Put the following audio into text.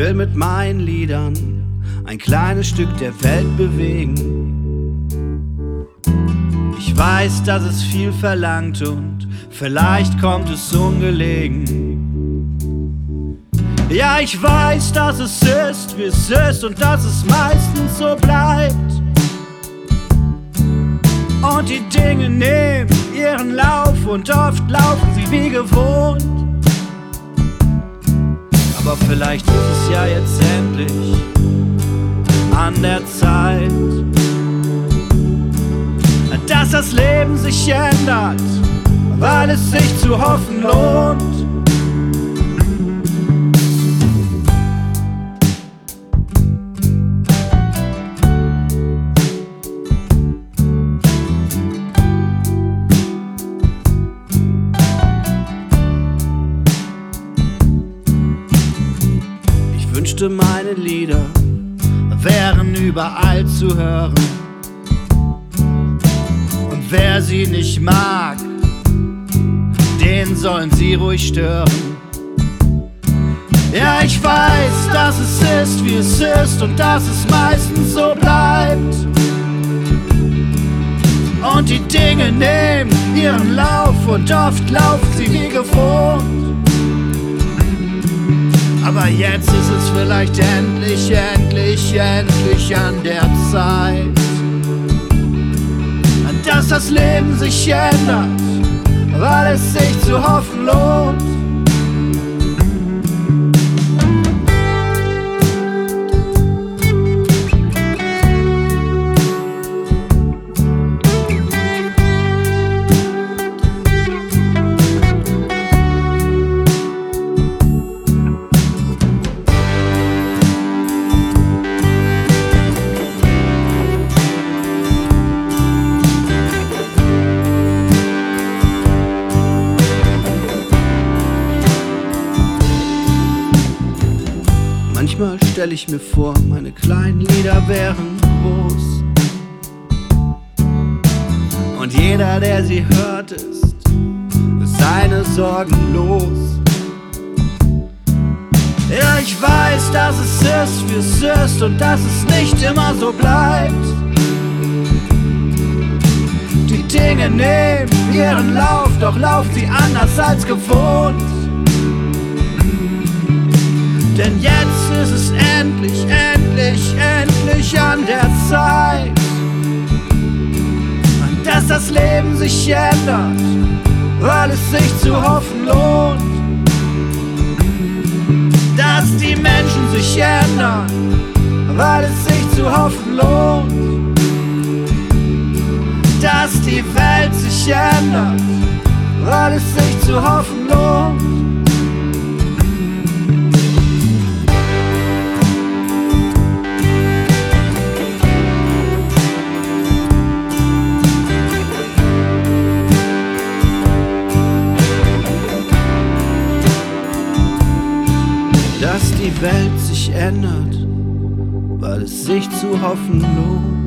will mit meinen Liedern ein kleines Stück der Welt bewegen. Ich weiß, dass es viel verlangt und vielleicht kommt es ungelegen. Ja, ich weiß, dass es ist, wie es ist und dass es meistens so bleibt. Und die Dinge nehmen ihren Lauf und oft laufen sie wie gewohnt. Aber vielleicht ist es ja jetzt endlich an der Zeit, dass das Leben sich ändert, weil es sich zu hoffen lohnt. Wünschte, meine Lieder wären überall zu hören. Und wer sie nicht mag, den sollen sie ruhig stören. Ja, ich weiß, dass es ist, wie es ist und dass es meistens so bleibt. Und die Dinge nehmen ihren Lauf und oft laufen sie wie gewohnt. Aber jetzt ist es vielleicht endlich, endlich, endlich an der Zeit, dass das Leben sich ändert, weil es sich zu hoffen lohnt. Manchmal stelle ich mir vor, meine kleinen Lieder wären groß. Und jeder, der sie hört, ist, ist seine Sorgen los. Ja, ich weiß, dass es ist, wie es ist und dass es nicht immer so bleibt. Die Dinge nehmen ihren Lauf, doch laufen sie anders als gewohnt. Denn jetzt ist es endlich, endlich, endlich an der Zeit, dass das Leben sich ändert, weil es sich zu hoffen lohnt. Dass die Menschen sich ändern, weil es sich zu hoffen lohnt. Dass die Welt sich ändert, weil es sich zu hoffen lohnt. Dass die Welt sich ändert, weil es sich zu hoffen lohnt.